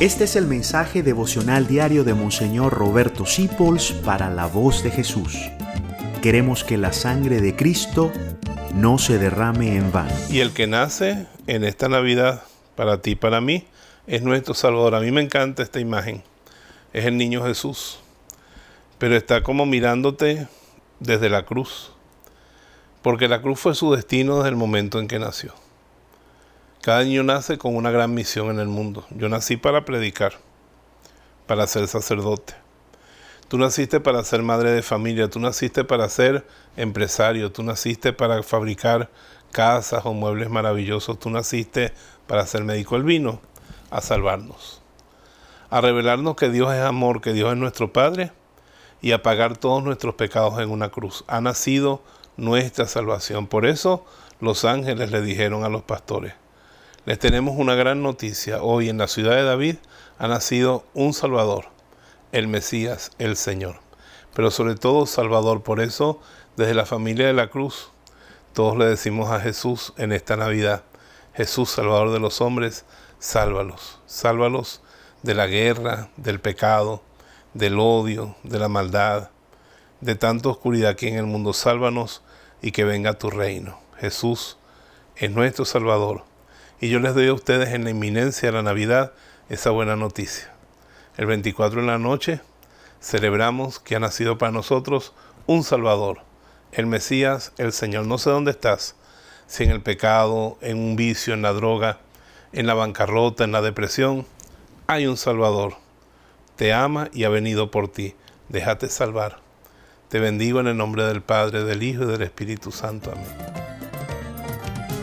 Este es el mensaje devocional diario de Monseñor Roberto Sipols para la voz de Jesús. Queremos que la sangre de Cristo no se derrame en vano. Y el que nace en esta Navidad, para ti, para mí, es nuestro Salvador. A mí me encanta esta imagen. Es el niño Jesús. Pero está como mirándote desde la cruz. Porque la cruz fue su destino desde el momento en que nació. Cada niño nace con una gran misión en el mundo. Yo nací para predicar, para ser sacerdote. Tú naciste para ser madre de familia, tú naciste para ser empresario, tú naciste para fabricar casas o muebles maravillosos, tú naciste para ser médico. Él vino a salvarnos, a revelarnos que Dios es amor, que Dios es nuestro Padre y a pagar todos nuestros pecados en una cruz. Ha nacido nuestra salvación. Por eso los ángeles le dijeron a los pastores, les tenemos una gran noticia. Hoy en la ciudad de David ha nacido un Salvador, el Mesías, el Señor. Pero sobre todo Salvador. Por eso, desde la familia de la cruz, todos le decimos a Jesús en esta Navidad, Jesús, Salvador de los hombres, sálvalos. Sálvalos de la guerra, del pecado, del odio, de la maldad, de tanta oscuridad aquí en el mundo. Sálvanos y que venga tu reino. Jesús es nuestro Salvador y yo les doy a ustedes en la inminencia de la Navidad esa buena noticia. El 24 en la noche celebramos que ha nacido para nosotros un Salvador, el Mesías, el Señor. No sé dónde estás, si en el pecado, en un vicio, en la droga, en la bancarrota, en la depresión. Hay un Salvador. Te ama y ha venido por ti. Déjate salvar. Te bendigo en el nombre del Padre, del Hijo y del Espíritu Santo. Amén.